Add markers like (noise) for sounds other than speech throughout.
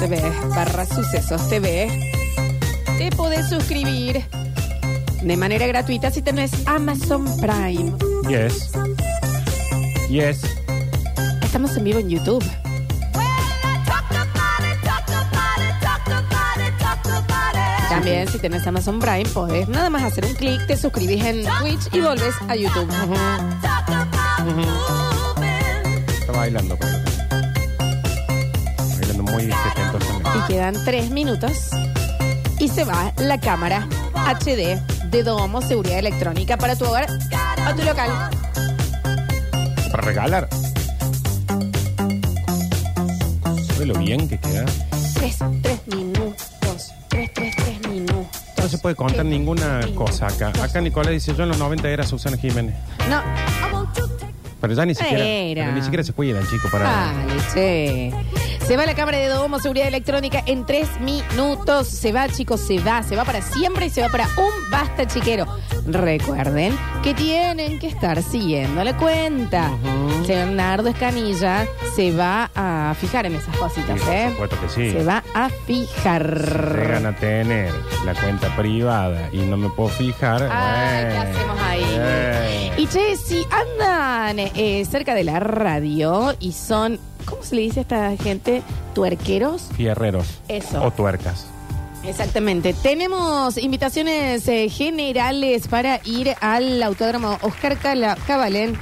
twitch.tv barra sucesos TV. Te podés suscribir de manera gratuita si tenés Amazon Prime. Yes. Yes. Estamos en vivo en YouTube. También si tenés Amazon Prime podés nada más hacer un clic, te suscribís en Twitch y volvés a YouTube. Está bailando. Bailando muy setentosamente. Y quedan tres minutos y se va la cámara HD de Domo Seguridad Electrónica para tu hogar o tu local. Para regalar. ¿Sabe lo bien que queda? Tres, tres minutos. Tres, tres, tres minutos. No se puede contar ninguna cosa acá. Acá Nicolás dice, yo en los 90 era Susana Jiménez. No, Pero ya ni siquiera, Era. pero ni siquiera se cuida el chico para... Vale, che. Se va la cámara de Domo Seguridad Electrónica en tres minutos. Se va, chicos, se va. Se va para siempre y se va para un basta chiquero. Recuerden que tienen que estar siguiendo la cuenta. Leonardo Escanilla se va a fijar en esas cositas, Sí, por ¿eh? supuesto que sí. Se va a Llegan fijar. a tener la cuenta privada y no me puedo fijar. Ay, ¿qué bueno, hacemos ahí? eh. Y che, si andan eh, cerca de la radio y son, ¿cómo se le dice a esta gente? ¿Tuerqueros? Fierreros. Eso. O tuercas. Exactamente. Tenemos invitaciones eh, generales para ir al Autódromo Oscar Cala- Cabalén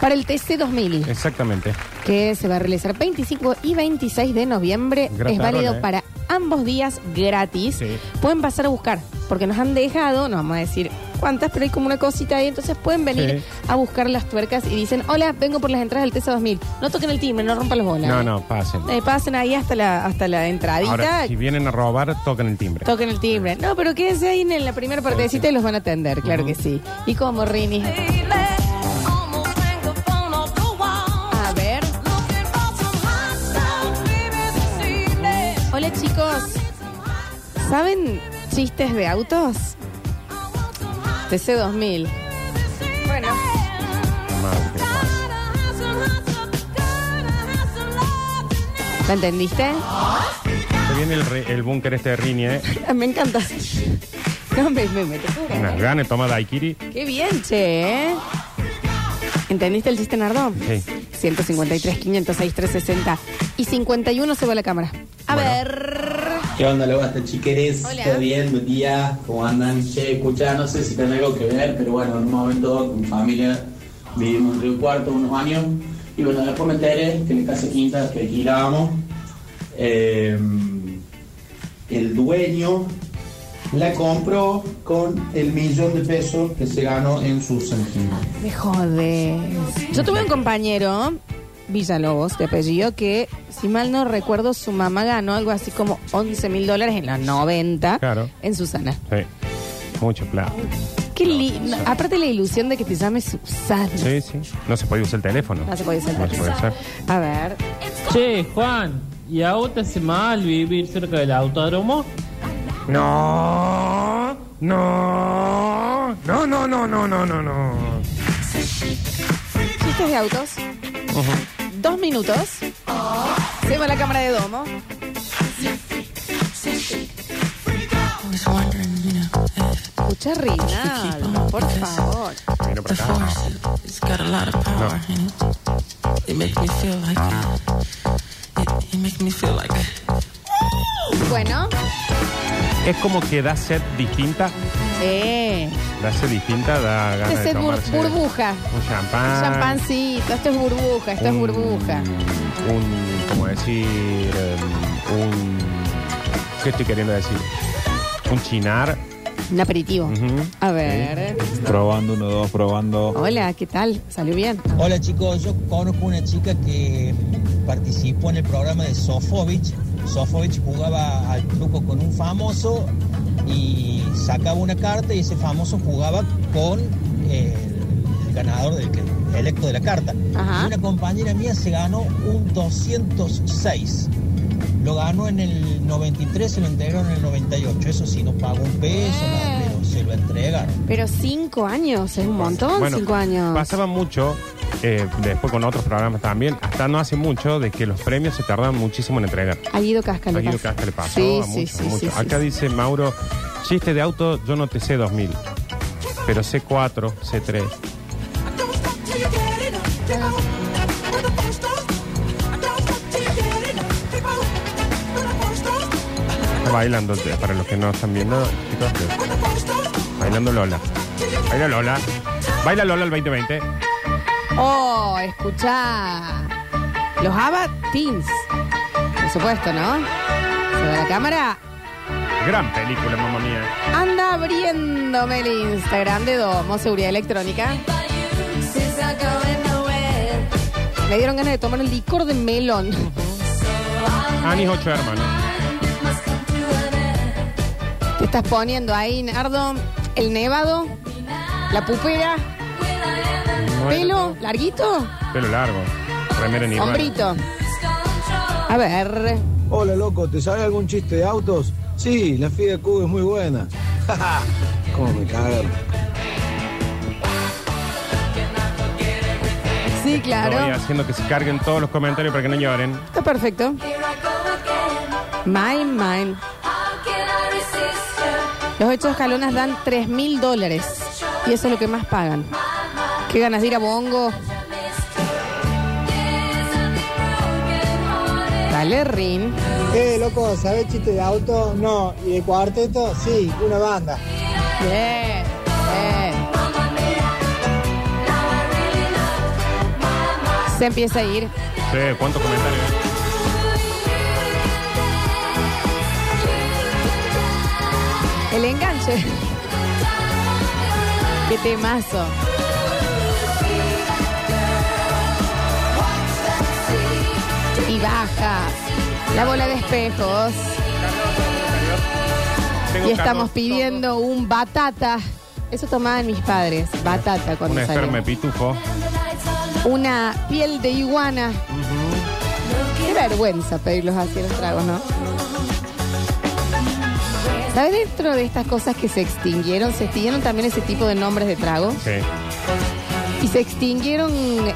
para el TC 2000, Exactamente. que se va a realizar 25 y 26 de noviembre. Es válido eh. para ambos días gratis. Sí. Pueden pasar a buscar, porque nos han dejado, no vamos a decir cuántas, pero hay como una cosita ahí, entonces pueden venir Sí. a buscar las tuercas y dicen, hola, vengo por las entradas del TC 2000. No toquen el timbre, no rompan las bolas. No, no, pasen. Eh, pasen ahí hasta la, hasta la entradita. Ahora, si vienen a robar, toquen el timbre. Toquen el timbre. No, pero quédense ahí en la primera partecita y los van a atender, claro que sí. ¿Y cómo, Rini? A ver. Hola, chicos. ¿Saben chistes de autos? TC2000. Bueno. ¿la entendiste? Se viene el, re- el búnker este de Rini, ¿eh? (laughs) Me encanta. No, me, me, me te juro, Una ¿eh? gana, toma daiquiri. Qué bien, che, ¿eh? ¿Entendiste el chiste, Nardo? Sí. 153, 506, 360 y 51 se va la cámara. A Bueno. ver. ¿Qué onda, lo basta, chiqueres? Hola. ¿Todo bien? Buen día. ¿Cómo andan? Che, escucha, no sé si tiene algo que ver, pero bueno, en un momento con mi familia vivimos en Río Cuarto unos años. Y bueno, después me enteré que en la casa quinta que alquilábamos, eh, el dueño la compró con el millón de pesos que se ganó en sus sentidos. Me jodes. Yo tuve un compañero, Villalobos, de apellido, que, si mal no recuerdo, su mamá ganó algo así como 11 mil dólares en los 90 Claro. en Susana. Sí. Mucho plata. Qué lindo. Aparte la ilusión de que te llame Susana. Sí, sí. No se puede usar el teléfono. No se puede usar el No se puede teléfono. usar. A ver. Che, Juan, ¿y a vos te hace mal vivir cerca del autódromo? No, no, no, no, no, no, no, no, no. Chistes de autos. Dos minutos. Tengo la cámara de domo. Escucha Rina, por favor. The force, it's got a lot of it. Makes me feel like it. It makes me feel like it. Bueno. Es como que da sed distinta. Eh. Distinta, da ganas Este de es bur- tomarse burbuja. un champán. Champancito. Esto es burbuja. Esto es un- burbuja. Un, como decir, um, un... ¿Qué estoy queriendo decir? Un chinar. Un aperitivo. Ujú. A ver. Probando uno, dos, probando. Hola, ¿qué tal? ¿Salió bien? Hola chicos, yo conozco una chica que participó en el programa de Sofovich. Sofovich jugaba al truco con un famoso y sacaba una carta y ese famoso jugaba con eh, el ganador del que- electo de la carta. Ajá. Y una compañera mía se ganó un 206. Lo ganó en el 93, se lo entregaron en el 98. Eso sí, no pagó un peso, nada, pero se lo entregaron. Pero cinco años, es un montón, Bueno, cinco años. Pasaba mucho eh, después con otros programas también, hasta no hace mucho, de que los premios se tardan muchísimo en entregar. A Guido Casca le pasa. Casca le pasó, Sí, a sí, sí, a sí, Acá dice Mauro, chiste de auto, yo no te sé 2000, pero sé 4, sé 3. Está bailando, eh, para los que no están viendo, chicos, bailando Lola. Baila Lola. Baila Lola el 2020. Oh, escucha. Los ABBA Teens. Por supuesto, ¿no? Se va la cámara. Gran película, mamá mía. Anda abriéndome el Instagram de Domo Seguridad Electrónica. Me dieron ganas de tomar el licor de melón. Anis, ocho hermanos. Te estás poniendo ahí, Nardo, el nevado, la pupera, pelo larguito, Pelo largo. Remera en hombrito. A ver. Hola, loco, ¿te sale algún chiste de autos? Sí, la Fiat Q es muy buena. (laughs) ¿Cómo me cagan? Sí, Estoy claro. haciendo que se carguen todos los comentarios para que no lloren. Está perfecto. Mine, mine. Los ocho escalones dan 3 mil dólares. Y eso es lo que más pagan. Qué ganas de ir a Bongo. Dale, Rin. Eh, loco, ¿sabes chiste de auto? No. ¿Y de cuarteto? Sí, una banda. Bien, bien. Se empieza a ir. Sí, ¿cuántos comentarios? El enganche. Qué temazo. Baja. La bola de espejos. Tengo Y estamos Carlos, pidiendo un batata. Eso tomaban mis padres. Batata cuando salía. pitufo. Una piel de iguana. Qué vergüenza pedirlos así los tragos, ¿no? ¿Sabes dentro de estas cosas que se extinguieron? Se extinguieron también ese tipo de nombres de tragos. Sí. Y se extinguieron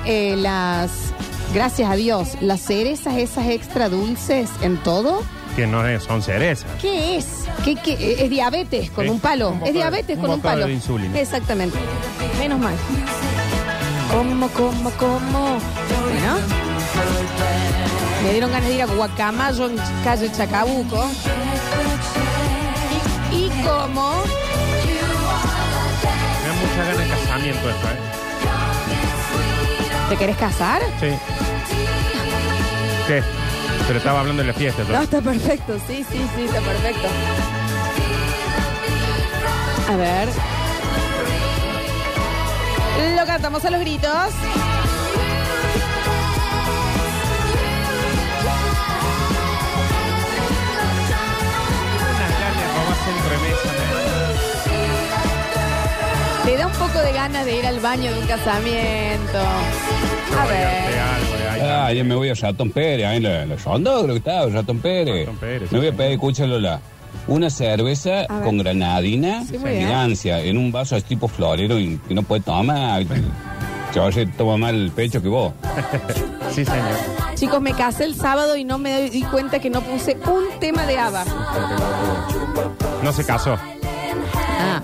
eh, las, gracias a Dios, las cerezas esas extra dulces en todo. Que no es, son cerezas. ¿Qué es? ¿Qué, qué? Eh, Es diabetes con Sí, un palo. un es bocado diabetes un con un bocado palo. de insulina. Exactamente. Menos mal. ¿Cómo, cómo, cómo? Bueno. Me dieron ganas de ir a Guacamayo en calle Chacabuco. Y, y como Me da mucha ganas de casamiento esto, ¿eh? ¿Te querés casar? Sí. ¿Qué? Pero estaba hablando de la fiesta. No, ¿no? está perfecto. Sí, sí, sí, está perfecto. A ver. Lo cantamos a los gritos. Me- Te da un poco de ganas de ir al baño de un casamiento. A ver. Ahí. Ah, ya me voy a Ratón Pérez, ahí en la, la ronda creo que estaba, Ratón Pérez. Ratón Pérez, me voy a sí. pedir, escúchalo, la, una cerveza A ver. con granadina, Sí, muy bien. elegancia, en un vaso así tipo florero y que no puede tomar. Chaval, toma más el pecho que vos. (laughs) Sí, señor. Chicos, me casé el sábado y no me di cuenta que no puse un tema de ABBA. No se casó. Ah.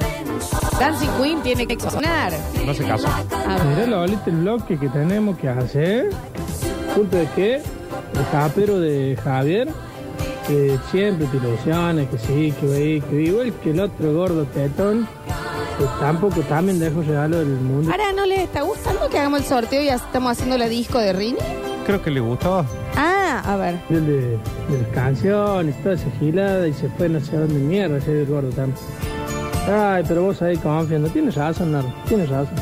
Dancing Queen tiene que sonar. No se casó. A ver. Mira Lolita, el bloque que tenemos que hacer. ¿Punto de qué? El japero de Javier, que siempre te ilusiones, que sí, que veí, que igual que el otro gordo tetón, que tampoco también dejo regalo del mundo. Ahora, ¿no les está gustando que hagamos el sorteo y ya estamos haciendo la disco de Rini? Creo que le gustó. Ah, a ver. El de, de las canciones, toda esa gilada y se fue no sé dónde mierda ese gordo también. Ay, pero vos ahí confiando. Tienes razón, Nardo. Tienes razón.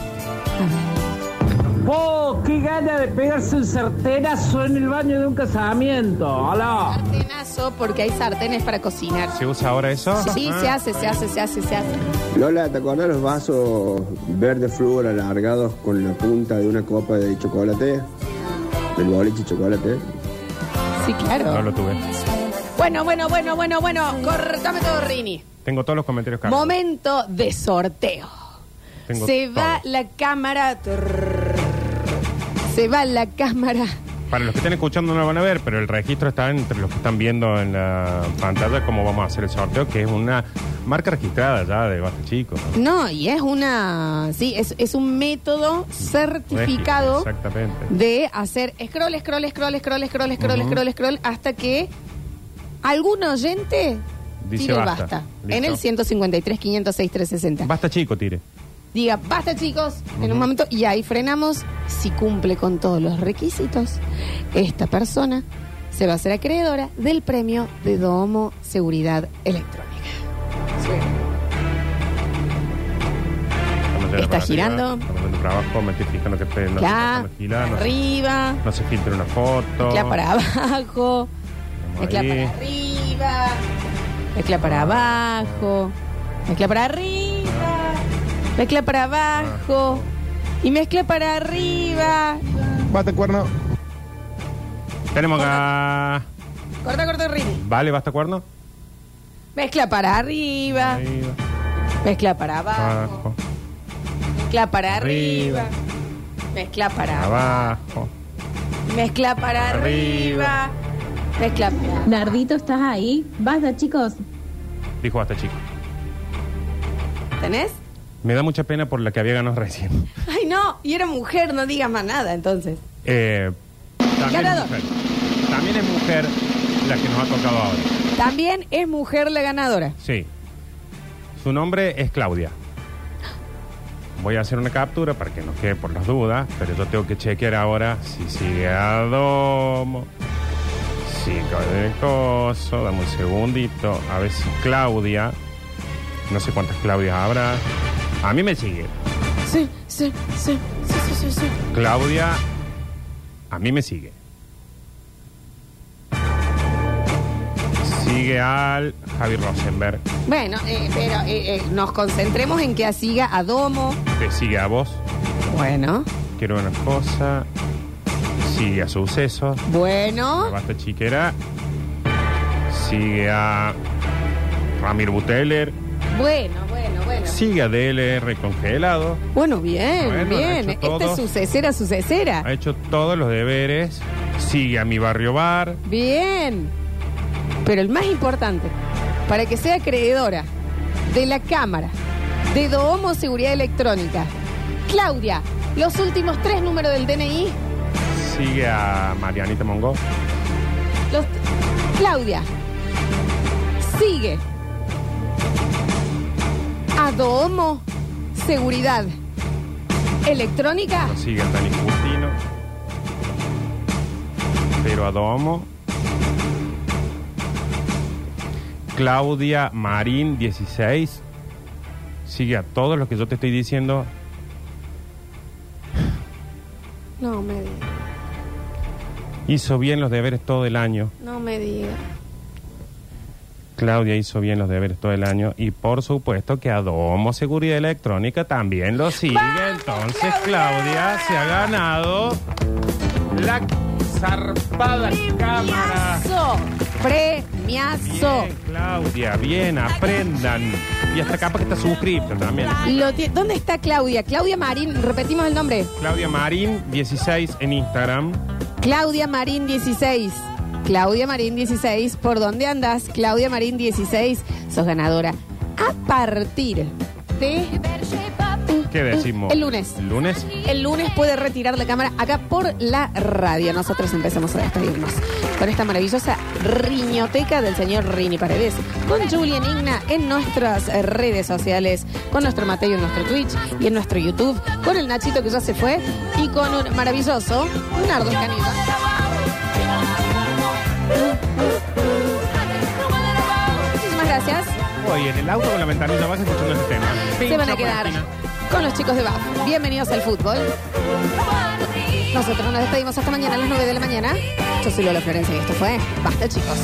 ¡Oh, qué gana de pegarse un sartenazo en el baño de un casamiento! ¡Hola! Sartenazo, porque hay sartenes para cocinar. ¿Se usa ahora eso? Sí, Ah. se hace, se hace, se hace, se hace. Lola, ¿te acuerdas los vasos verde flúor alargados con la punta de una copa de chocolate? Del boliche chocolate. Sí, claro. No lo tuve. Bueno, bueno, bueno, bueno, bueno. Cortame todo, Rini. Tengo todos los comentarios cargados. Momento de sorteo. Tengo Se todo. va la cámara. Trrr. Se va la cámara. Para los que estén escuchando no lo van a ver, pero el registro está entre los que están viendo en la pantalla cómo vamos a hacer el sorteo, que es una marca registrada ya de Basta Chicos. ¿no? Y es una. Sí, es, es un método certificado Exactamente. de hacer scroll, scroll, scroll, scroll, scroll, scroll, Ujú. scroll, scroll, hasta que algún oyente Dice tire basta. basta. Listo. En el 153, 506, 360. Basta Chico, tire. Diga, basta chicos, en un momento, y ahí frenamos. Si cumple con todos los requisitos, esta persona se va a hacer acreedora del premio de Domo Seguridad Electrónica. Está para girando. arriba, Estamos yendo para abajo, me estoy fijando que esté, no se Acá, está pasando girar, no se- arriba, no se filtre una foto. mezcla para abajo, mezcla para arriba, mezcla para abajo, mezcla para arriba, mezcla para abajo y mezcla para arriba. Basta cuerno. Tenemos acá. Corta, corta, Rini. Vale, basta cuerno. Mezcla para arriba, Arriba, mezcla para abajo, abajo, mezcla para arriba, Arriba. mezcla para abajo, abajo. mezcla para Arriba. arriba, mezcla para Nardito, ¿estás ahí? Basta, chicos. Dijo basta chico. ¿Tenés? Me da mucha pena por la que había ganado recién. (laughs) Ay, no, y era mujer, no digas más nada entonces. Eh, también, es Ganador. mujer. también es mujer la que nos ha tocado ahora. También es mujer la ganadora. Sí. Su nombre es Claudia. Voy a hacer una captura para que no quede por las dudas, pero yo tengo que chequear ahora si sigue a Domo, si el coso, dame un segundito, a ver si Claudia, no sé cuántas Claudias habrá, a mí me sigue. Sí, sí, sí, sí, sí, sí, sí. Claudia, a mí me sigue. Sigue al Javi Rosenberg, Bueno, eh, pero eh, eh, nos concentremos en que siga a Domo. te sigue a vos. Bueno, Quiero una cosa. Sigue a Sucesos. bueno. Basta Chiquera. Sigue a Ramir Buteller. Bueno, bueno. Sigue a DLR Congelado. Bueno, bien, Bueno, ha bien. hecho Esta todo. es sucesera, sucesera. Ha hecho todos los deberes. Sigue a Mi Barrio Bar. Bien. Pero el más importante, para que sea acreedora de la Cámara de Domo Seguridad Electrónica, Claudia, los últimos tres números del DNI, Sigue a Marianita Mongo. los Claudia, sigue a Domo Seguridad Electrónica. Sigue a Dani Justino. Pero a Domo. Claudia Marín 16. Sigue a todos los que yo te estoy diciendo. No me diga, Hizo bien los deberes todo el año. no me diga. Claudia hizo bien los deberes todo el año. Y por supuesto que a Domo Seguridad Electrónica también lo sigue. Entonces Claudia se ha ganado la zarpada cámara. Premiazo. Bien, Claudia, bien, aprendan. Y hasta capaz que está suscrito también. Lo ti- ¿Dónde está Claudia? Claudia Marín, repetimos el nombre. Claudia Marín, 16 en Instagram. Claudia Marín 16. Claudia Marín 16. ¿Por dónde andas? Claudia Marín 16. Sos ganadora. A partir de ¿Qué decimos? El lunes. ¿El lunes? el lunes puede retirar la cámara acá por la radio. Nosotros empezamos a despedirnos con esta maravillosa riñoteca del señor Rini Paredes, con Julian Igna en nuestras redes sociales, con nuestro Mateo en nuestro Twitch y en nuestro YouTube, con el Nachito que ya se fue y con un maravilloso Nardo Escanilla. Gracias. Hoy en el auto con la ventanilla vas escuchando este tema. Se van a quedar con los chicos de BAF. Bienvenidos al fútbol. Nosotros nos despedimos hasta mañana a las 9 de la mañana. Yo soy Lola Florencia y esto fue Basta, chicos.